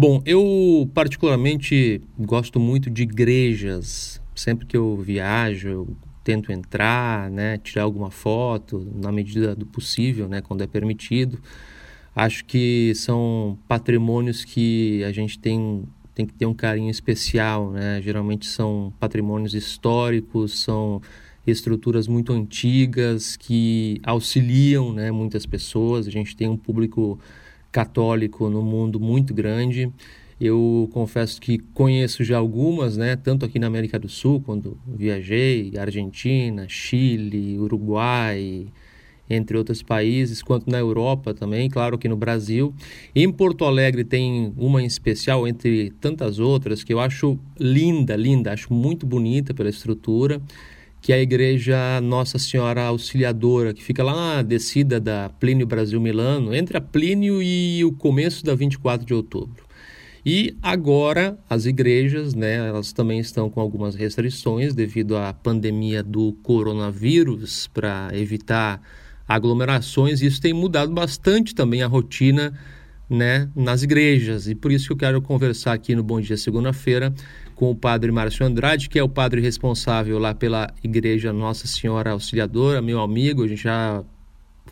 Bom, eu particularmente gosto muito de igrejas. Sempre que eu viajo, eu tento entrar, né, tirar alguma foto na medida do possível, né, quando é permitido. Acho que são patrimônios que a gente tem tem que ter um carinho especial, né? Geralmente são patrimônios históricos, são estruturas muito antigas que auxiliam, né, muitas pessoas. A gente tem um público católico no mundo muito grande. Eu confesso que conheço já algumas, né, tanto aqui na América do Sul, quando viajei, Argentina, Chile, Uruguai, entre outros países, quanto na Europa também, claro que no Brasil. Em Porto Alegre tem uma em especial, entre tantas outras, que eu acho linda, linda, acho muito bonita pela estrutura, que é a Igreja Nossa Senhora Auxiliadora, que fica lá na descida da Plínio Brasil Milano, entre a Plínio e o começo da 24 de outubro. E agora as igrejas, né, elas também estão com algumas restrições devido à pandemia do coronavírus para evitar aglomerações, e isso tem mudado bastante também a rotina né, nas igrejas. E por isso que eu quero conversar aqui no Bom Dia Segunda-feira com o padre Márcio Andrade, que é o padre responsável lá pela Igreja Nossa Senhora Auxiliadora, meu amigo. A gente já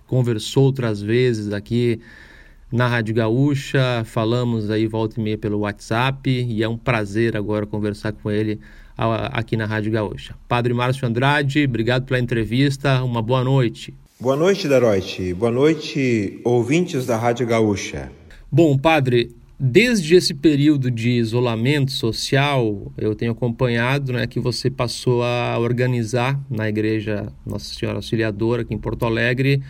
conversou outras vezes aqui na Rádio Gaúcha, falamos aí volta e meia pelo WhatsApp e é um prazer agora conversar com ele aqui na Rádio Gaúcha. Padre Márcio Andrade, obrigado pela entrevista, uma boa noite. Boa noite, Daroite. Boa noite, ouvintes da Rádio Gaúcha. Bom, padre, desde esse período de isolamento social, eu tenho acompanhado né, que você passou a organizar na Igreja Nossa Senhora Auxiliadora, aqui em Porto Alegre,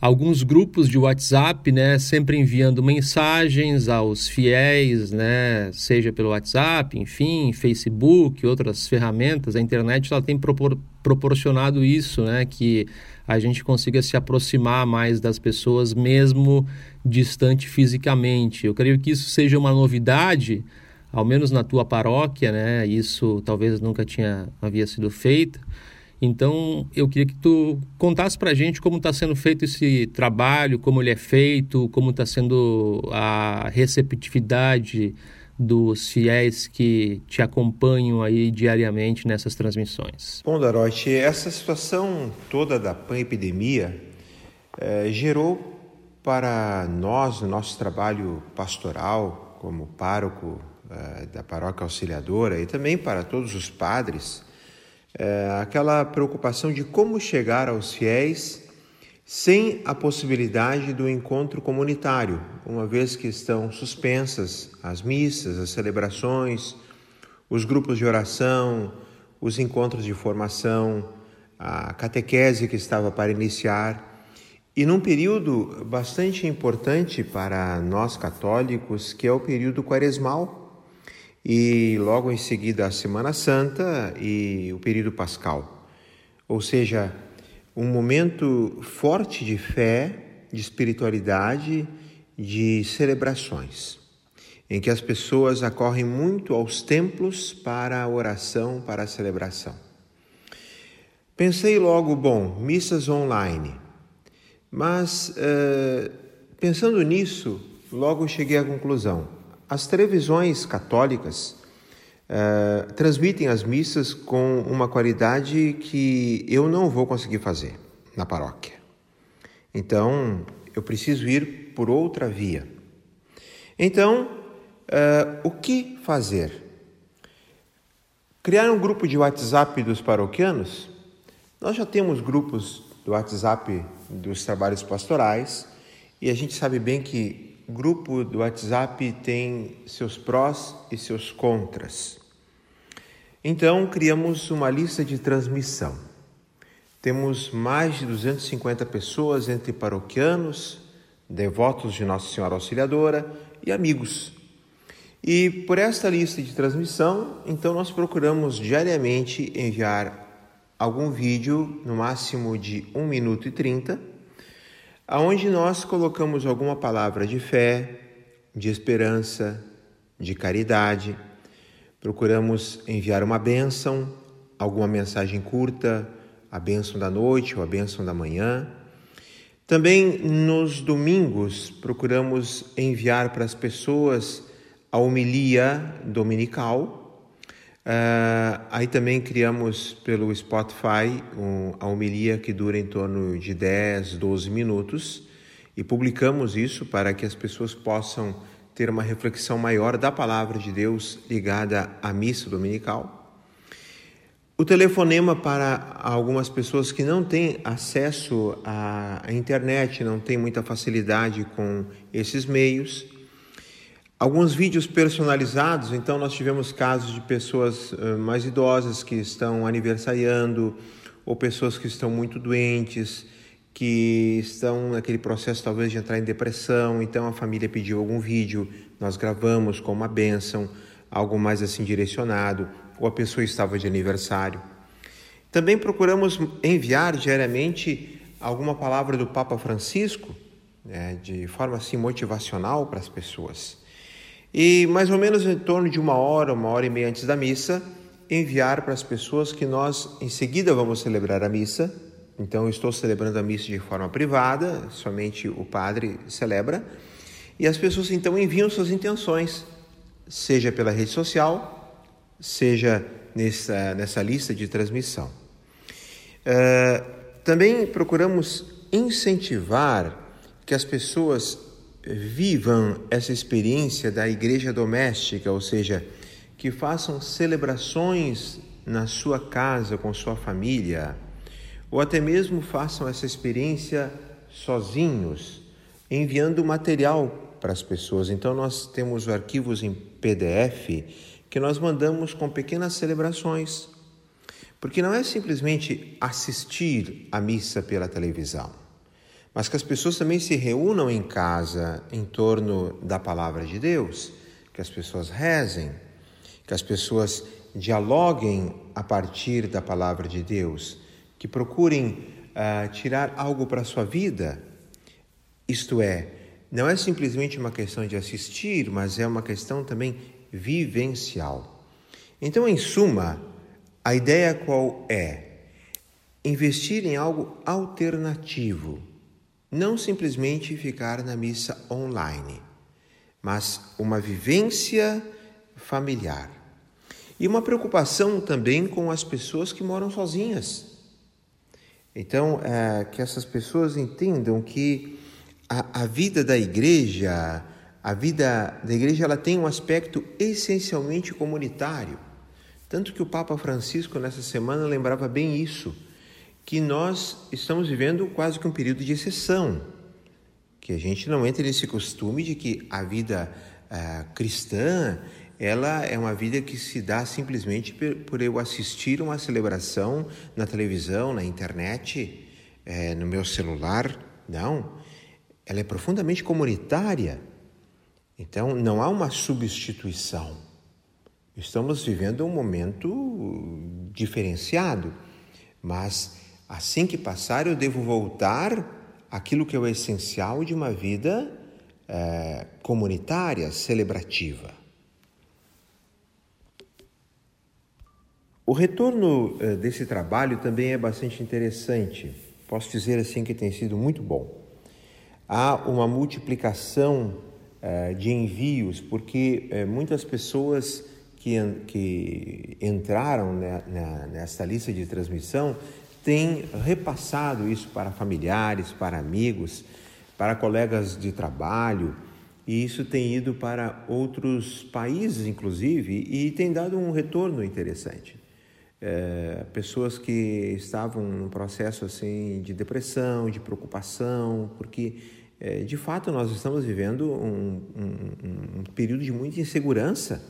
alguns grupos de WhatsApp, né, sempre enviando mensagens aos fiéis, né, seja pelo WhatsApp, enfim, Facebook, outras ferramentas. A internet ela tem propor proporcionado isso, né, que a gente consiga se aproximar mais das pessoas, mesmo distante fisicamente. Eu creio que isso seja uma novidade, ao menos na tua paróquia, né? Isso talvez nunca tinha havia sido feito. Então, eu queria que tu contasse para a gente como está sendo feito esse trabalho, como ele é feito, como está sendo a receptividade dos fiéis que te acompanham aí diariamente nessas transmissões? Bom, Darote, essa situação toda da pan-epidemia eh, gerou para nós, no nosso trabalho pastoral, como pároco eh, da paróquia auxiliadora e também para todos os padres, eh, aquela preocupação de como chegar aos fiéis sem a possibilidade do encontro comunitário, uma vez que estão suspensas as missas, as celebrações, os grupos de oração, os encontros de formação, a catequese que estava para iniciar. E num período bastante importante para nós católicos, que é o período quaresmal, e logo em seguida a Semana Santa e o período pascal. Ou seja, um momento forte de fé, de espiritualidade, de celebrações, em que as pessoas acorrem muito aos templos para a oração, para a celebração. Pensei logo, bom, missas online, mas uh, pensando nisso, logo cheguei à conclusão: as televisões católicas uh, transmitem as missas com uma qualidade que eu não vou conseguir fazer na paróquia. Então, eu preciso ir por outra via. Então, uh, o que fazer? Criar um grupo de WhatsApp dos paroquianos? Nós já temos grupos do WhatsApp dos trabalhos pastorais e a gente sabe bem que grupo do WhatsApp tem seus prós e seus contras. Então, criamos uma lista de transmissão. Temos mais de 250 pessoas entre paroquianos, devotos de Nossa Senhora Auxiliadora e amigos. E por esta lista de transmissão, então nós procuramos diariamente enviar algum vídeo, no máximo de 1 minuto e 30, aonde nós colocamos alguma palavra de fé, de esperança, de caridade Procuramos enviar uma bênção, alguma mensagem curta, a bênção da noite ou a bênção da manhã. Também nos domingos procuramos enviar para as pessoas a homilia dominical. Uh, aí também criamos pelo Spotify um, a homilia que dura em torno de 10, 12 minutos e publicamos isso para que as pessoas possam ter uma reflexão maior da palavra de Deus ligada à missa dominical. O telefonema para algumas pessoas que não têm acesso à internet, não têm muita facilidade com esses meios. Alguns vídeos personalizados, então nós tivemos casos de pessoas eh, mais idosas que estão aniversariando, ou pessoas que estão muito doentes, que estão naquele processo talvez de entrar em depressão, então a família pediu algum vídeo, nós gravamos com uma bênção, algo mais assim direcionado, ou a pessoa estava de aniversário. Também procuramos enviar diariamente alguma palavra do Papa Francisco, né, de forma assim motivacional para as pessoas. E mais ou menos em torno de uma hora, uma hora e meia antes da missa, enviar para as pessoas que nós em seguida vamos celebrar a missa. Então, eu estou celebrando a missa de forma privada, somente o padre celebra, e as pessoas então enviam suas intenções, seja pela rede social, seja nessa, nessa lista de transmissão. Uh, também procuramos incentivar que as pessoas vivam essa experiência da igreja doméstica, ou seja, que façam celebrações na sua casa com sua família, ou até mesmo façam essa experiência sozinhos, enviando material para as pessoas. Então nós temos arquivos em PDF que nós mandamos com pequenas celebrações. Porque não é simplesmente assistir a missa pela televisão mas que as pessoas também se reúnam em casa em torno da palavra de Deus, que as pessoas rezem, que as pessoas dialoguem a partir da palavra de Deus, que procurem uh, tirar algo para a sua vida. Isto é, não é simplesmente uma questão de assistir, mas é uma questão também vivencial. Então, em suma, a ideia qual é? Investir em algo alternativo não simplesmente ficar na missa online, mas uma vivência familiar. E uma preocupação também com as pessoas que moram sozinhas. Então, é, que essas pessoas entendam que a, a vida da igreja, a vida da igreja, ela tem um aspecto essencialmente comunitário. Tanto que o Papa Francisco, nessa semana, lembrava bem isso que nós estamos vivendo quase que um período de exceção, que a gente não entre nesse costume de que a vida uh, cristã ela é uma vida que se dá simplesmente por eu assistir uma celebração na televisão, na internet, é, no meu celular. Não, ela é profundamente comunitária. Então, não há uma substituição. Estamos vivendo um momento diferenciado, mas Assim que passar, eu devo voltar àquilo que é o essencial de uma vida é, comunitária, celebrativa. O retorno é, desse trabalho também é bastante interessante. Posso dizer assim que tem sido muito bom. Há uma multiplicação é, de envios, porque é, muitas pessoas que, entraram nessa lista de transmissão tem repassado isso para familiares, para amigos, para colegas de trabalho, e isso tem ido para outros países, inclusive, e tem dado um retorno interessante. É, pessoas que estavam num processo assim de depressão, de preocupação, porque é, de fato nós estamos vivendo um, um, um período de muita insegurança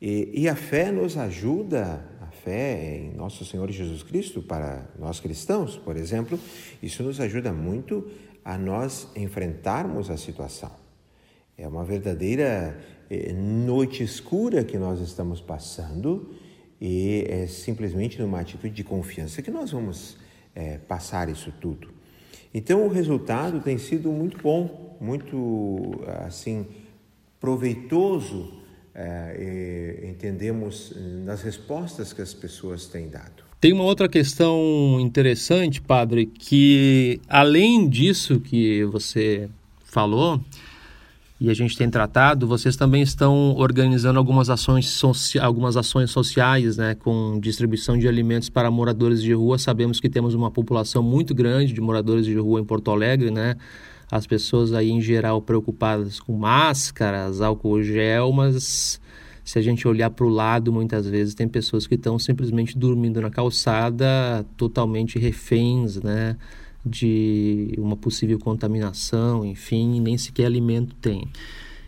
e, e a fé nos ajuda fé em nosso Senhor Jesus Cristo para nós cristãos, por exemplo, isso nos ajuda muito a nós enfrentarmos a situação. É uma verdadeira eh, noite escura que nós estamos passando e é simplesmente numa atitude de confiança que nós vamos é, passar isso tudo. Então o resultado tem sido muito bom, muito assim proveitoso é, entendemos nas respostas que as pessoas têm dado. Tem uma outra questão interessante, padre, que além disso que você falou, e a gente tem tratado, vocês também estão organizando algumas ações, algumas ações sociais, né, com distribuição de alimentos para moradores de rua. Sabemos que temos uma população muito grande de moradores de rua em Porto Alegre, né? As pessoas aí em geral preocupadas com máscaras, álcool gel, mas se a gente olhar para o lado, muitas vezes tem pessoas que estão simplesmente dormindo na calçada, totalmente reféns, né? De uma possível contaminação, enfim, nem sequer alimento tem.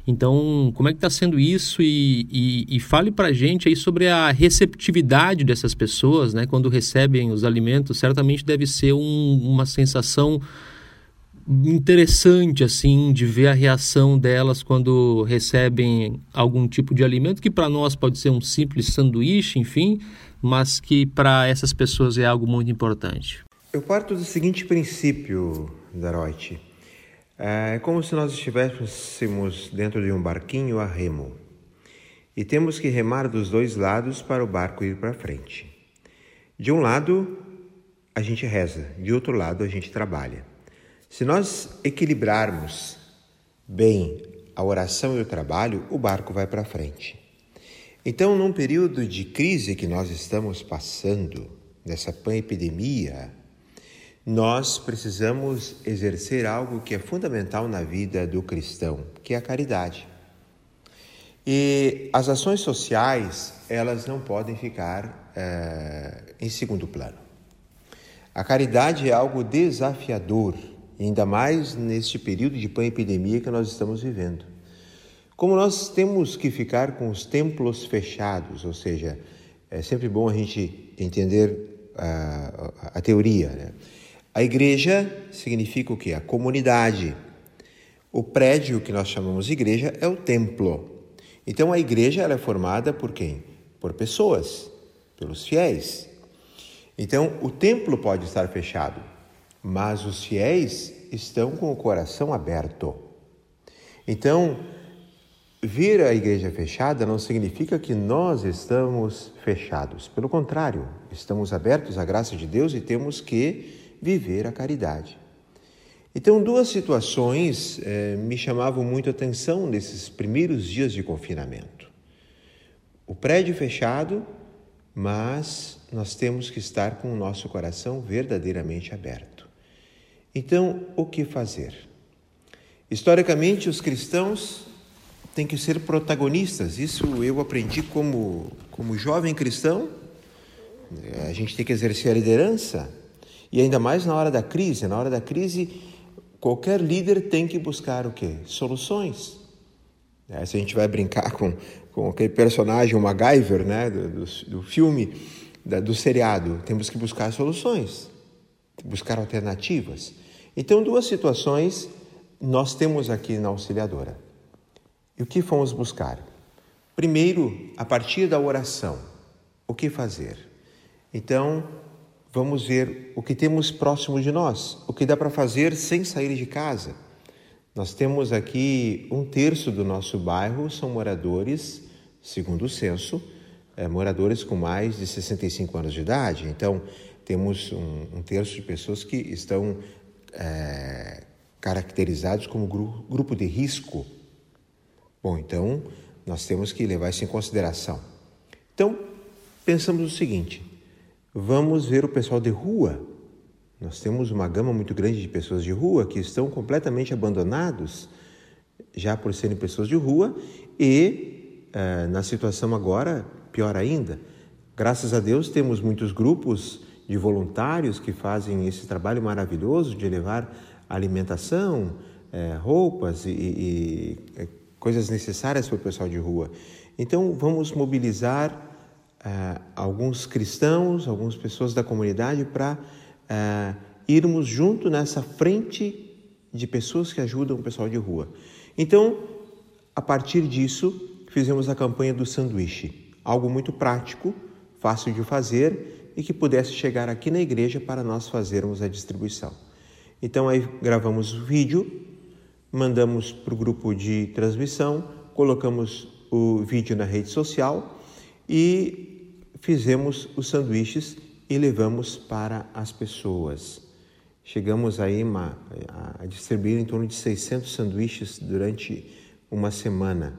Então, como é que está sendo isso? E, e, e fale para a gente aí sobre a receptividade dessas pessoas, né? Quando recebem os alimentos, certamente deve ser um, uma sensação interessante, assim, de ver a reação delas quando recebem algum tipo de alimento, que para nós pode ser um simples sanduíche, enfim, mas que para essas pessoas é algo muito importante. Eu parto do seguinte princípio, Daroite. É como se nós estivéssemos dentro de um barquinho a remo e temos que remar dos dois lados para o barco ir para frente. De um lado, a gente reza, de outro lado, a gente trabalha. Se nós equilibrarmos bem a oração e o trabalho, o barco vai para frente. Então, num período de crise que nós estamos passando, nessa epidemia, nós precisamos exercer algo que é fundamental na vida do cristão, que é a caridade. E as ações sociais, elas não podem ficar é, em segundo plano. A caridade é algo desafiador, ainda mais neste período de pandemia que nós estamos vivendo. Como nós temos que ficar com os templos fechados, ou seja, é sempre bom a gente entender a, a, a teoria, né? A igreja significa o que? A comunidade. O prédio que nós chamamos de igreja é o templo. Então a igreja é formada por quem? Por pessoas, pelos fiéis. Então o templo pode estar fechado, mas os fiéis estão com o coração aberto. Então, vir a igreja fechada não significa que nós estamos fechados. Pelo contrário, estamos abertos à graça de Deus e temos que viver a caridade. Então, duas situações eh, me chamavam muito a atenção nesses primeiros dias de confinamento. O prédio fechado, mas nós temos que estar com o nosso coração verdadeiramente aberto. Então, o que fazer? Historicamente, os cristãos têm que ser protagonistas. Isso eu aprendi como, como jovem cristão. A gente tem que exercer a liderança e ainda mais na hora da crise. Na hora da crise, qualquer líder tem que buscar o quê? Soluções. É, se a gente vai brincar com, com aquele personagem, o MacGyver, né, do, do, do filme, da, do seriado, temos que buscar soluções, buscar alternativas. Então, duas situações nós temos aqui na auxiliadora. E o que fomos buscar? Primeiro, a partir da oração, o que fazer? Então, vamos ver o que temos próximo de nós, o que dá para fazer sem sair de casa. Nós temos aqui um terço do nosso bairro são moradores, segundo o censo, é, moradores com mais de 65 anos de idade. Então, temos um, um terço de pessoas que estão é, caracterizados como gru grupo de risco. Bom, então nós temos que levar isso em consideração. Então, pensamos o seguinte: Vamos ver o pessoal de rua. Nós temos uma gama muito grande de pessoas de rua que estão completamente abandonados, já por serem pessoas de rua, e uh, na situação agora, pior ainda. Graças a Deus, temos muitos grupos de voluntários que fazem esse trabalho maravilhoso de levar alimentação, eh, roupas e, e, e coisas necessárias para o pessoal de rua. Então, vamos mobilizar uh, alguns cristãos, algumas pessoas da comunidade para uh, irmos junto nessa frente de pessoas que ajudam o pessoal de rua. Então, a partir disso, fizemos a campanha do sanduíche, algo muito prático, fácil de fazer e que pudesse chegar aqui na igreja para nós fazermos a distribuição. Então aí gravamos o vídeo, mandamos para o grupo de transmissão, colocamos o vídeo na rede social e fizemos os sanduíches e levamos para as pessoas. Chegamos aí a distribuir em torno de 600 sanduíches durante uma semana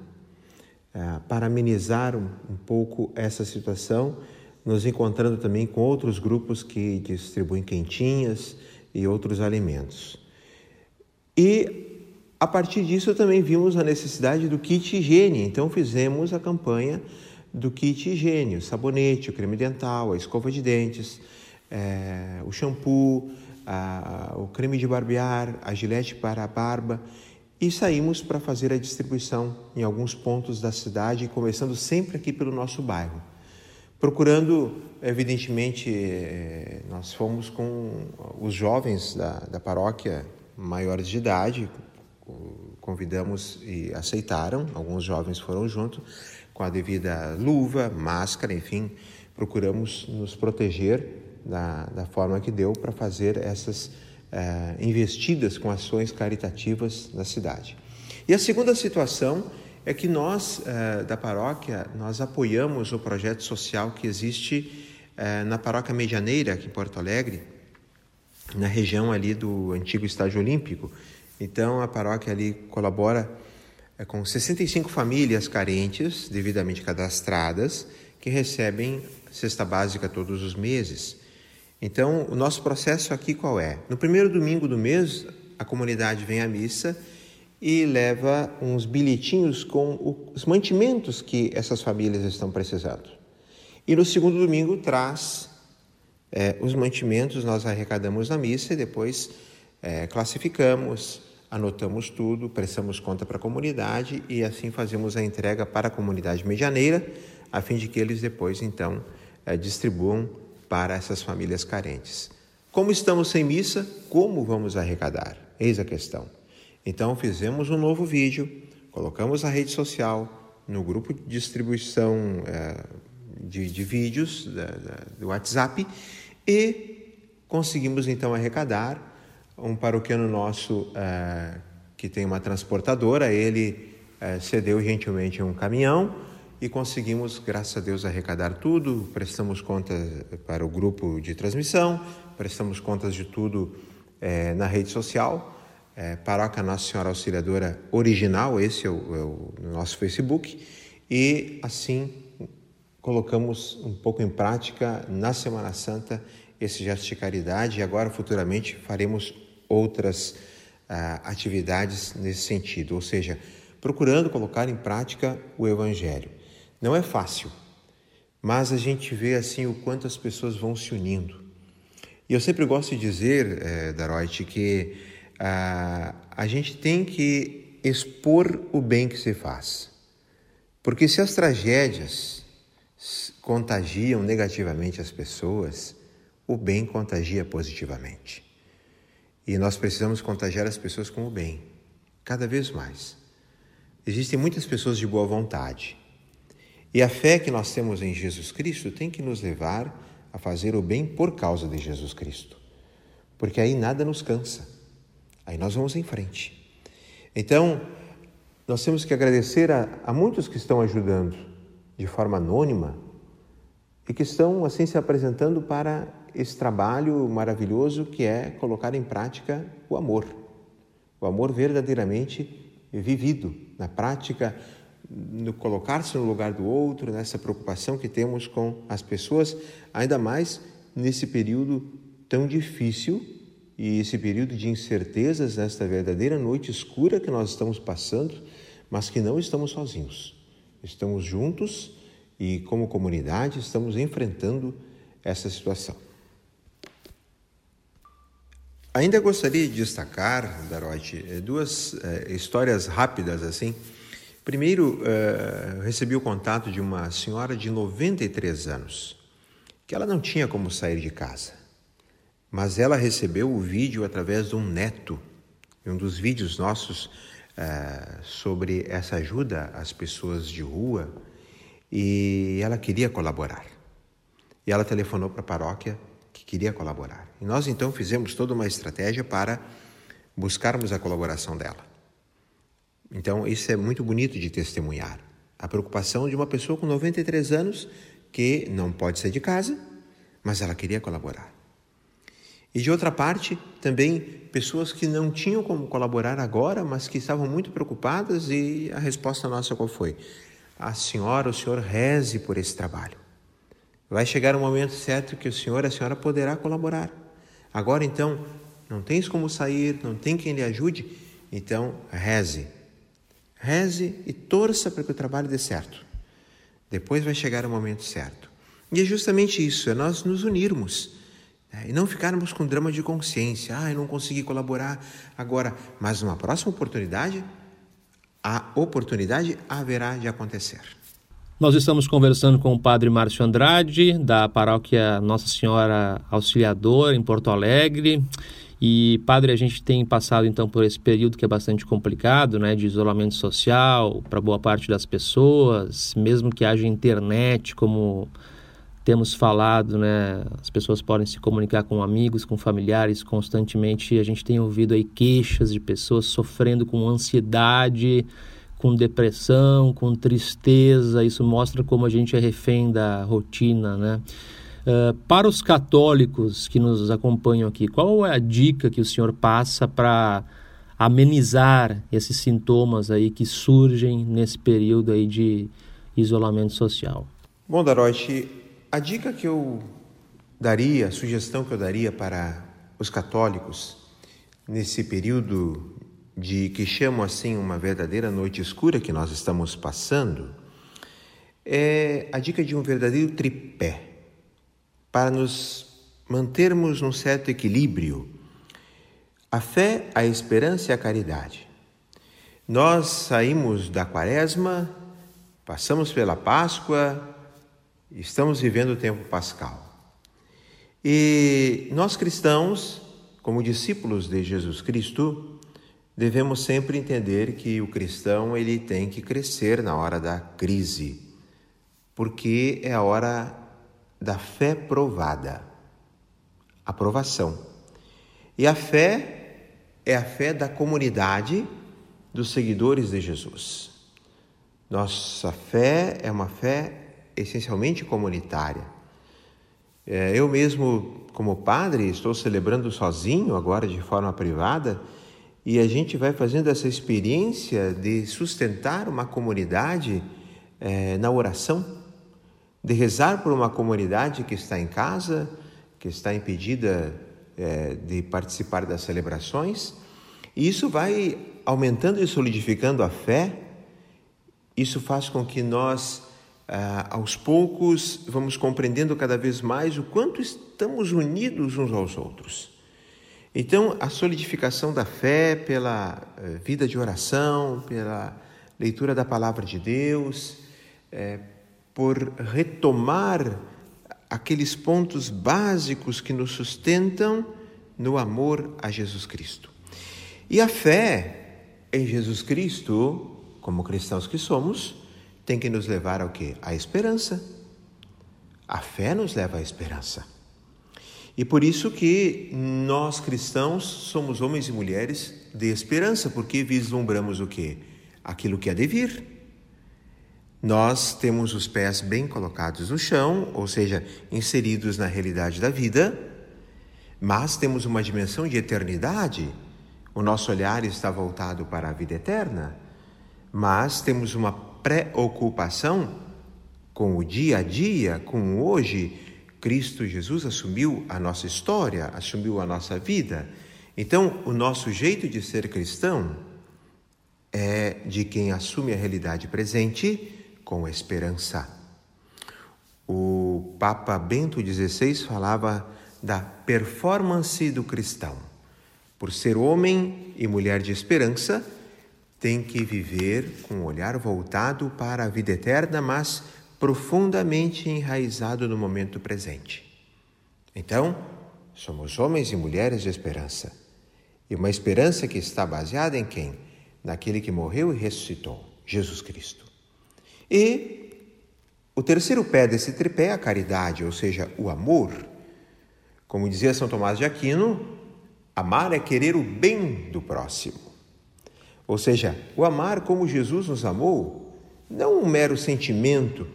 uh, para amenizar um pouco essa situação, nos encontrando também com outros grupos que distribuem quentinhas e outros alimentos. E a partir disso também vimos a necessidade do kit higiene, então fizemos a campanha do kit higiene, o sabonete, o creme dental, a escova de dentes, é, o shampoo, a, o creme de barbear, a gilete para a barba e saímos para fazer a distribuição em alguns pontos da cidade, começando sempre aqui pelo nosso bairro. Procurando, evidentemente, é, nós fomos com os jovens da, da paróquia maiores de idade, convidamos e aceitaram, alguns jovens foram junto, com a devida luva, máscara, enfim, procuramos nos proteger da, da forma que deu para fazer essas eh, investidas com ações caritativas na cidade. E a segunda situação é que nós, eh, da paróquia, nós apoiamos o projeto social que existe eh, na paróquia Medianeira, aqui em Porto Alegre, na região ali do antigo Estádio Olímpico. Então, a paróquia ali colabora com 65 famílias carentes, devidamente cadastradas, que recebem cesta básica todos os meses. Então, o nosso processo aqui qual é? No primeiro domingo do mês, a comunidade vem à missa e leva uns bilhetinhos com os mantimentos que essas famílias estão precisando. E no segundo domingo traz é, os mantimentos, nós arrecadamos na missa e depois é, classificamos, anotamos tudo, prestamos conta para a comunidade e assim fazemos a entrega para a comunidade medianeira, a fim de que eles depois, então, é, distribuam para essas famílias carentes. Como estamos sem missa, como vamos arrecadar? Eis a questão. Então, fizemos um novo vídeo, colocamos na rede social, no grupo de distribuição é, de, de, vídeos da, da, do WhatsApp e conseguimos então arrecadar um paroquiano nosso é, que tem uma transportadora, ele é, cedeu gentilmente um caminhão e conseguimos, graças a Deus, arrecadar tudo. Prestamos contas para o grupo de transmissão, prestamos contas de tudo é, na rede social. É, Paróquia Nossa Senhora Auxiliadora Original, esse é o, é o nosso Facebook, e assim colocamos um pouco em prática na Semana Santa esse gesto de caridade e agora futuramente faremos outras ah, atividades nesse sentido, ou seja, procurando colocar em prática o Evangelho. Não é fácil, mas a gente vê assim o quanto as pessoas vão se unindo. E eu sempre gosto de dizer, eh, Daroit, que ah, a gente tem que expor o bem que se faz. Porque se as tragédias contagiam negativamente as pessoas, o bem contagia positivamente. E nós precisamos contagiar as pessoas com o bem, cada vez mais. Existem muitas pessoas de boa vontade. E a fé que nós temos em Jesus Cristo tem que nos levar a fazer o bem por causa de Jesus Cristo. Porque aí nada nos cansa. Aí nós vamos em frente. Então, nós temos que agradecer a, a muitos que estão ajudando de forma anônima e que estão assim se apresentando para esse trabalho maravilhoso que é colocar em prática o amor. O amor verdadeiramente vivido, na prática, no colocar-se no lugar do outro, nessa preocupação que temos com as pessoas, ainda mais nesse período tão difícil e esse período de incertezas, nesta verdadeira noite escura que nós estamos passando, mas que não estamos sozinhos. Estamos juntos e, como comunidade, estamos enfrentando essa situação. Ainda gostaria de destacar, Darote, eh, duas uh, histórias rápidas assim. Primeiro, uh, recebi o contato de uma senhora de 93 anos, que ela não tinha como sair de casa, mas ela recebeu o vídeo através de um neto, um dos vídeos nossos uh, sobre essa ajuda às pessoas de rua, e ela queria colaborar. E ela telefonou para a paróquia que queria colaborar. E nós então fizemos toda uma estratégia para buscarmos a colaboração dela. Então, isso é muito bonito de testemunhar. A preocupação de uma pessoa com 93 anos que não pode sair de casa, mas ela queria colaborar. E de outra parte, também pessoas que não tinham como colaborar agora, mas que estavam muito preocupadas e a resposta nossa qual foi? A senhora, o senhor reze por esse trabalho. Vai chegar um momento certo que o senhor, a senhora poderá colaborar. Agora então, não tens como sair, não tem quem lhe ajude, então reze. Reze e torça para que o trabalho dê certo. Depois vai chegar o momento certo. E é justamente isso, é nós nos unirmos né? e não ficarmos com drama de consciência. Ah, eu não consegui colaborar agora, mas numa próxima oportunidade, a oportunidade haverá de acontecer. Nós estamos conversando com o Padre Márcio Andrade, da paróquia Nossa Senhora Auxiliadora, em Porto Alegre. E, padre, a gente tem passado então por esse período que é bastante complicado, né, de isolamento social para boa parte das pessoas, mesmo que haja internet, como temos falado, né, as pessoas podem se comunicar com amigos, com familiares constantemente. A gente tem ouvido aí queixas de pessoas sofrendo com ansiedade, com depressão, com tristeza. Isso mostra como a gente é refém da rotina, né? Uh, para os católicos que nos acompanham aqui, qual é a dica que o senhor passa para amenizar esses sintomas aí que surgem nesse período aí de isolamento social? Bom, Darote, a dica que eu daria, a sugestão que eu daria para os católicos nesse período de que chamo assim uma verdadeira noite escura que nós estamos passando, é a dica de um verdadeiro tripé para nos mantermos num certo equilíbrio. A fé, a esperança e a caridade. Nós saímos da quaresma, passamos pela Páscoa, estamos vivendo o tempo pascal. E nós cristãos, como discípulos de Jesus Cristo, devemos sempre entender que o cristão ele tem que crescer na hora da crise, porque é a hora da fé provada. Aprovação. E a fé é a fé da comunidade dos seguidores de Jesus. Nossa fé é uma fé essencialmente comunitária. É, eu mesmo, como padre, estou celebrando sozinho, agora de forma privada, e a gente vai fazendo essa experiência de sustentar uma comunidade é, na oração de rezar por uma comunidade que está em casa, que está impedida é, de participar das celebrações. E isso vai aumentando e solidificando a fé. Isso faz com que nós, ah, aos poucos, vamos compreendendo cada vez mais o quanto estamos unidos uns aos outros. Então, a solidificação da fé pela eh, vida de oração, pela leitura da palavra de Deus, é, por retomar aqueles pontos básicos que nos sustentam no amor a Jesus Cristo. E a fé em Jesus Cristo, como cristãos que somos, tem que nos levar ao que? À esperança. A fé nos leva à esperança. E por isso que nós cristãos somos homens e mulheres de esperança, porque vislumbramos o que? Aquilo que há de vir. Nós temos os pés bem colocados no chão, ou seja, inseridos na realidade da vida, mas temos uma dimensão de eternidade. O nosso olhar está voltado para a vida eterna, mas temos uma preocupação com o dia a dia, com o hoje. Cristo Jesus assumiu a nossa história, assumiu a nossa vida. Então, o nosso jeito de ser cristão é de quem assume a realidade presente com esperança. O Papa Bento XVI falava da performance do cristão. Por ser homem e mulher de esperança, tem que viver com o olhar voltado para a vida eterna, mas profundamente enraizado no momento presente. Então, somos homens e mulheres de esperança. E uma esperança que está baseada em quem? Naquele que morreu e ressuscitou, Jesus Cristo. E o terceiro pé desse tripé é a caridade, ou seja, o amor. Como dizia São Tomás de Aquino, amar é querer o bem do próximo. Ou seja, o amar como Jesus nos amou, não um mero sentimento,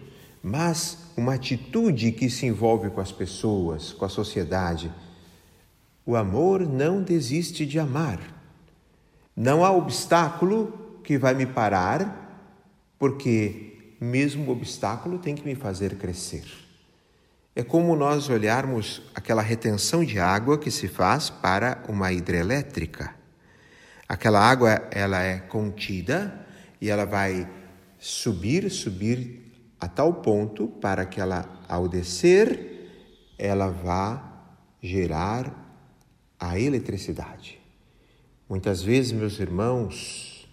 mas uma atitude que se envolve com as pessoas, com a sociedade. O amor não desiste de amar. Não há obstáculo que vai me parar, porque mesmo o obstáculo tem que me fazer crescer. É como nós olharmos aquela retenção de água que se faz para uma hidrelétrica. Aquela água ela é contida e ela vai subir, subir a tal ponto para que ela ao descer ela vá gerar a eletricidade. Muitas vezes, meus irmãos,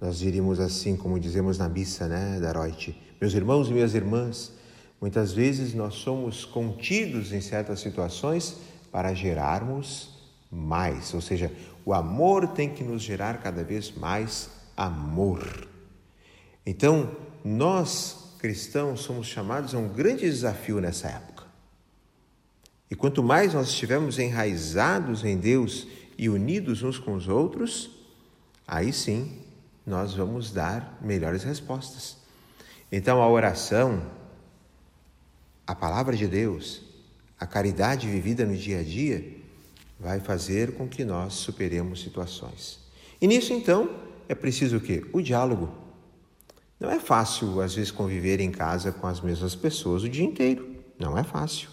nós diríamos assim, como dizemos na missa, né, da Reut, meus irmãos e minhas irmãs, muitas vezes nós somos contidos em certas situações para gerarmos mais, ou seja, o amor tem que nos gerar cada vez mais amor. Então, nós cristãos somos chamados a um grande desafio nessa época. E quanto mais nós estivermos enraizados em Deus e unidos uns com os outros, aí sim nós vamos dar melhores respostas. Então, a oração, a palavra de Deus, a caridade vivida no dia a dia, vai fazer com que nós superemos situações. E nisso, então, é preciso o quê? O diálogo. Não é fácil, às vezes, conviver em casa com as mesmas pessoas o dia inteiro. Não é fácil.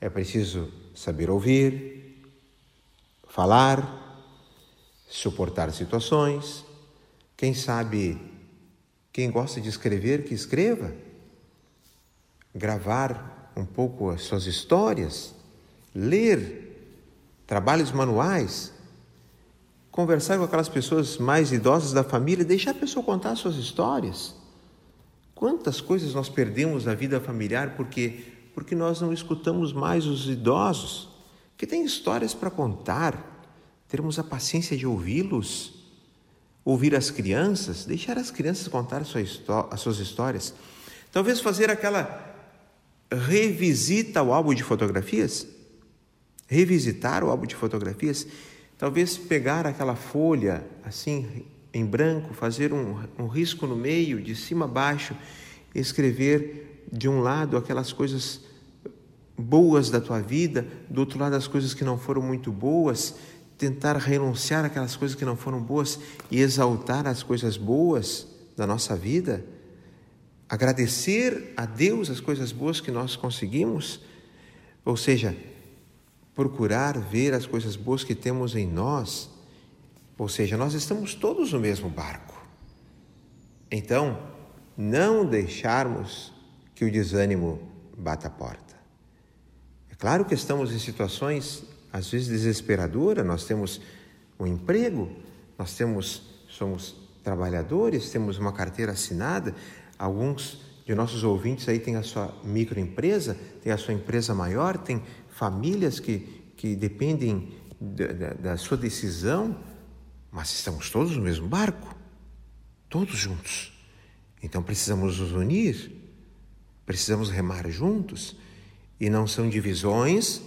É preciso saber ouvir, falar, suportar situações. Quem sabe, quem gosta de escrever, que escreva. Gravar um pouco as suas histórias, ler trabalhos manuais, conversar com aquelas pessoas mais idosas da família, deixar a pessoa contar suas histórias. Quantas coisas nós perdemos na vida familiar porque porque nós não escutamos mais os idosos que têm histórias para contar, termos a paciência de ouvi-los, ouvir as crianças, deixar as crianças contar as suas histórias, talvez fazer aquela revisita ao álbum de fotografias. Revisitar o álbum de fotografias, talvez pegar aquela folha assim em branco, fazer um, um risco no meio, de cima a baixo, escrever de um lado aquelas coisas boas da tua vida, do outro lado as coisas que não foram muito boas, tentar renunciar aquelas coisas que não foram boas e exaltar as coisas boas da nossa vida, agradecer a Deus as coisas boas que nós conseguimos, ou seja, procurar ver as coisas boas que temos em nós, ou seja, nós estamos todos no mesmo barco. Então, não deixarmos que o desânimo bata a porta. É claro que estamos em situações às vezes desesperadoras, nós temos um emprego, nós temos somos trabalhadores, temos uma carteira assinada, alguns de nossos ouvintes aí têm a sua microempresa, tem a sua empresa maior, tem famílias que, que dependem da, da, da sua decisão, mas estamos todos no mesmo barco, todos juntos. Então precisamos nos unir, precisamos remar juntos, e não são divisões,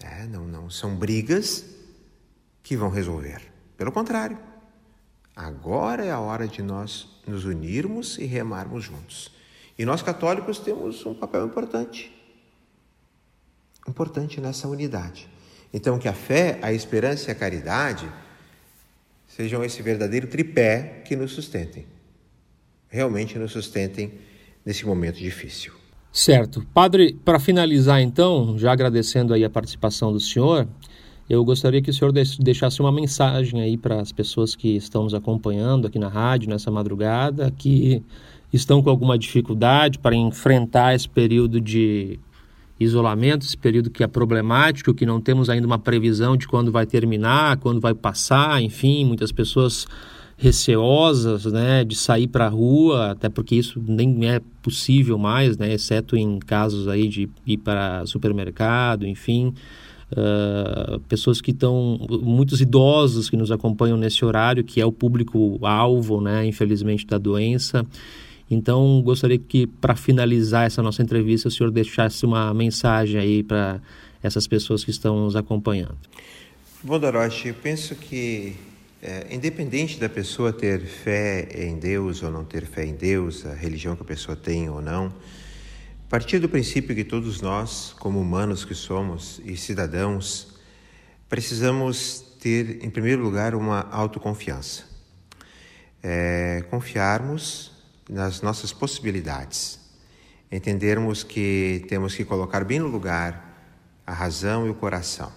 é, não, não são brigas que vão resolver. Pelo contrário, agora é a hora de nós nos unirmos e remarmos juntos. E nós católicos temos um papel importante importante nessa unidade. Então, que a fé, a esperança e a caridade sejam esse verdadeiro tripé que nos sustentem, realmente nos sustentem nesse momento difícil. Certo. Padre, para finalizar então, já agradecendo aí a participação do senhor, eu gostaria que o senhor deixasse uma mensagem aí para as pessoas que estão nos acompanhando aqui na rádio nessa madrugada, que estão com alguma dificuldade para enfrentar esse período de isolamento, esse período que é problemático, que não temos ainda uma previsão de quando vai terminar, quando vai passar, enfim, muitas pessoas receosas, né, de sair para a rua, até porque isso nem é possível mais, né, exceto em casos aí de ir para supermercado, enfim, uh, pessoas que estão, muitos idosos que nos acompanham nesse horário, que é o público alvo, né, infelizmente da doença, então, gostaria que, para finalizar essa nossa entrevista, o senhor deixasse uma mensagem aí para essas pessoas que estão nos acompanhando. Bom, Doroche, eu penso que, é, independente da pessoa ter fé em Deus ou não ter fé em Deus, a religião que a pessoa tem ou não, partir do princípio que todos nós, como humanos que somos e cidadãos, precisamos ter, em primeiro lugar, uma autoconfiança. É, confiarmos nas nossas possibilidades, entendermos que temos que colocar bem no lugar a razão e o coração.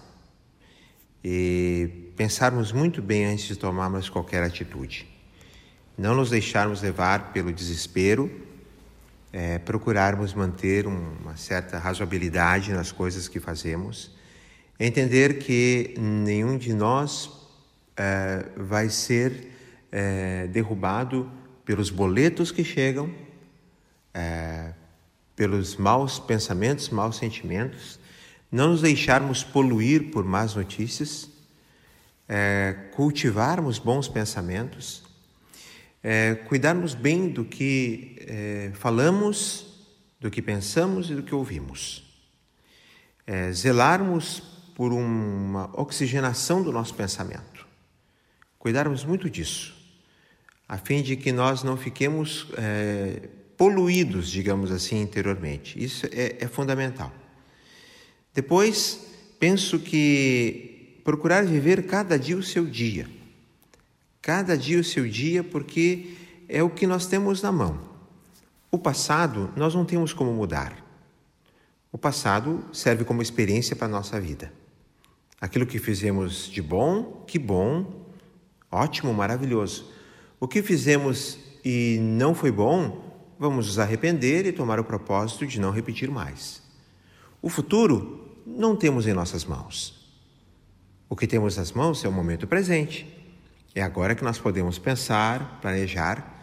E pensarmos muito bem antes de tomarmos qualquer atitude. Não nos deixarmos levar pelo desespero, é, procurarmos manter uma certa razoabilidade nas coisas que fazemos, entender que nenhum de nós é, vai ser é, derrubado pelos boletos que chegam, é, pelos maus pensamentos, maus sentimentos, não nos deixarmos poluir por más notícias, é, cultivarmos bons pensamentos, é, cuidarmos bem do que é, falamos, do que pensamos e do que ouvimos, é, zelarmos por uma oxigenação do nosso pensamento, cuidarmos muito disso, a fim de que nós não fiquemos é, poluídos, digamos assim, interiormente. Isso é, é fundamental. Depois, penso que procurar viver cada dia o seu dia. Cada dia o seu dia, porque é o que nós temos na mão. O passado nós não temos como mudar. O passado serve como experiência para a nossa vida. Aquilo que fizemos de bom, que bom, ótimo, maravilhoso. O que fizemos e não foi bom, vamos nos arrepender e tomar o propósito de não repetir mais. O futuro não temos em nossas mãos. O que temos nas mãos é o momento presente. É agora que nós podemos pensar, planejar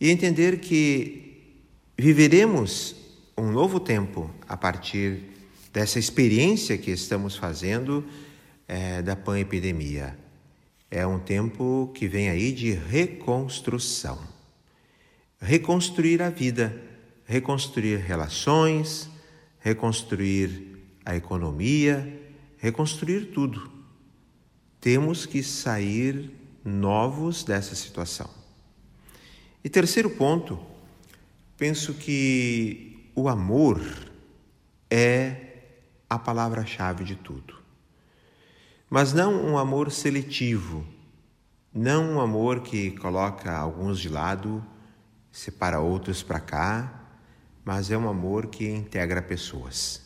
e entender que viveremos um novo tempo a partir dessa experiência que estamos fazendo é, da pan-epidemia. É um tempo que vem aí de reconstrução. Reconstruir a vida, reconstruir relações, reconstruir a economia, reconstruir tudo. Temos que sair novos dessa situação. E terceiro ponto, penso que o amor é a palavra-chave de tudo. Mas não um amor seletivo, não um amor que coloca alguns de lado, separa outros para cá, mas é um amor que integra pessoas,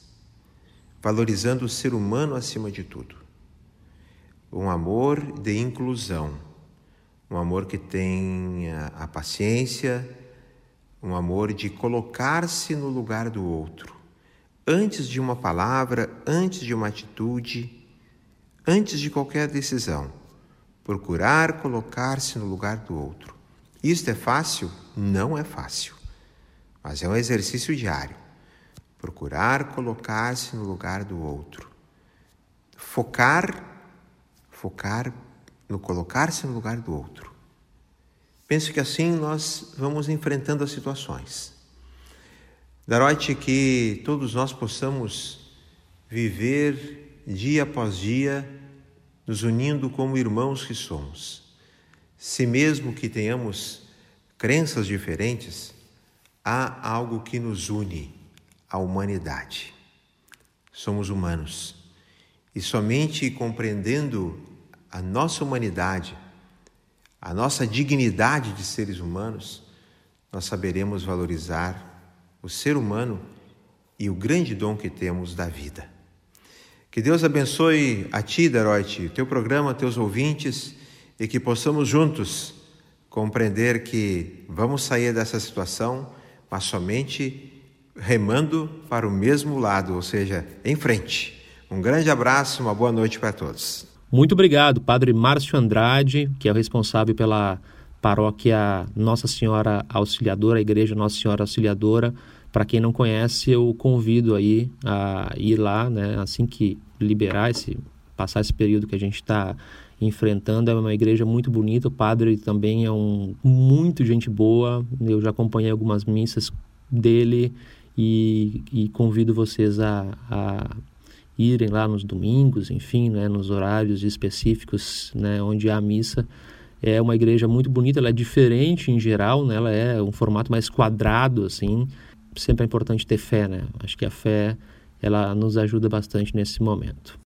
valorizando o ser humano acima de tudo. Um amor de inclusão, um amor que tenha a paciência, um amor de colocar-se no lugar do outro, antes de uma palavra, antes de uma atitude, antes de qualquer decisão. Procurar colocar-se no lugar do outro. Isto é fácil? Não é fácil mas é um exercício diário. Procurar colocar-se no lugar do outro. Focar, focar no colocar-se no lugar do outro. Penso que assim nós vamos enfrentando as situações. Darote que todos nós possamos viver dia após dia, nos unindo como irmãos que somos. Se mesmo que tenhamos crenças diferentes, há algo que nos une, a humanidade. Somos humanos e somente compreendendo a nossa humanidade, a nossa dignidade de seres humanos, nós saberemos valorizar o ser humano e o grande dom que temos da vida. Que Deus abençoe a ti, Daroite, teu programa, teus ouvintes e que possamos juntos compreender que vamos sair dessa situação mas somente remando para o mesmo lado, ou seja, em frente. Um grande abraço, uma boa noite para todos. Muito obrigado, Padre Márcio Andrade, que é o responsável pela paróquia Nossa Senhora Auxiliadora, a Igreja Nossa Senhora Auxiliadora. Para quem não conhece, eu convido aí a ir lá, né, assim que liberar esse, passar esse período que a gente está enfrentando. É uma igreja muito bonita, o padre também é um muito gente boa. Eu já acompanhei algumas missas dele e, e convido vocês a, a, irem lá nos domingos, enfim, né, nos horários específicos, né, onde há missa. É uma igreja muito bonita, ela é diferente em geral, né, ela é um formato mais quadrado, assim. Sempre é importante ter fé, né? Acho que a fé ela nos ajuda bastante nesse momento.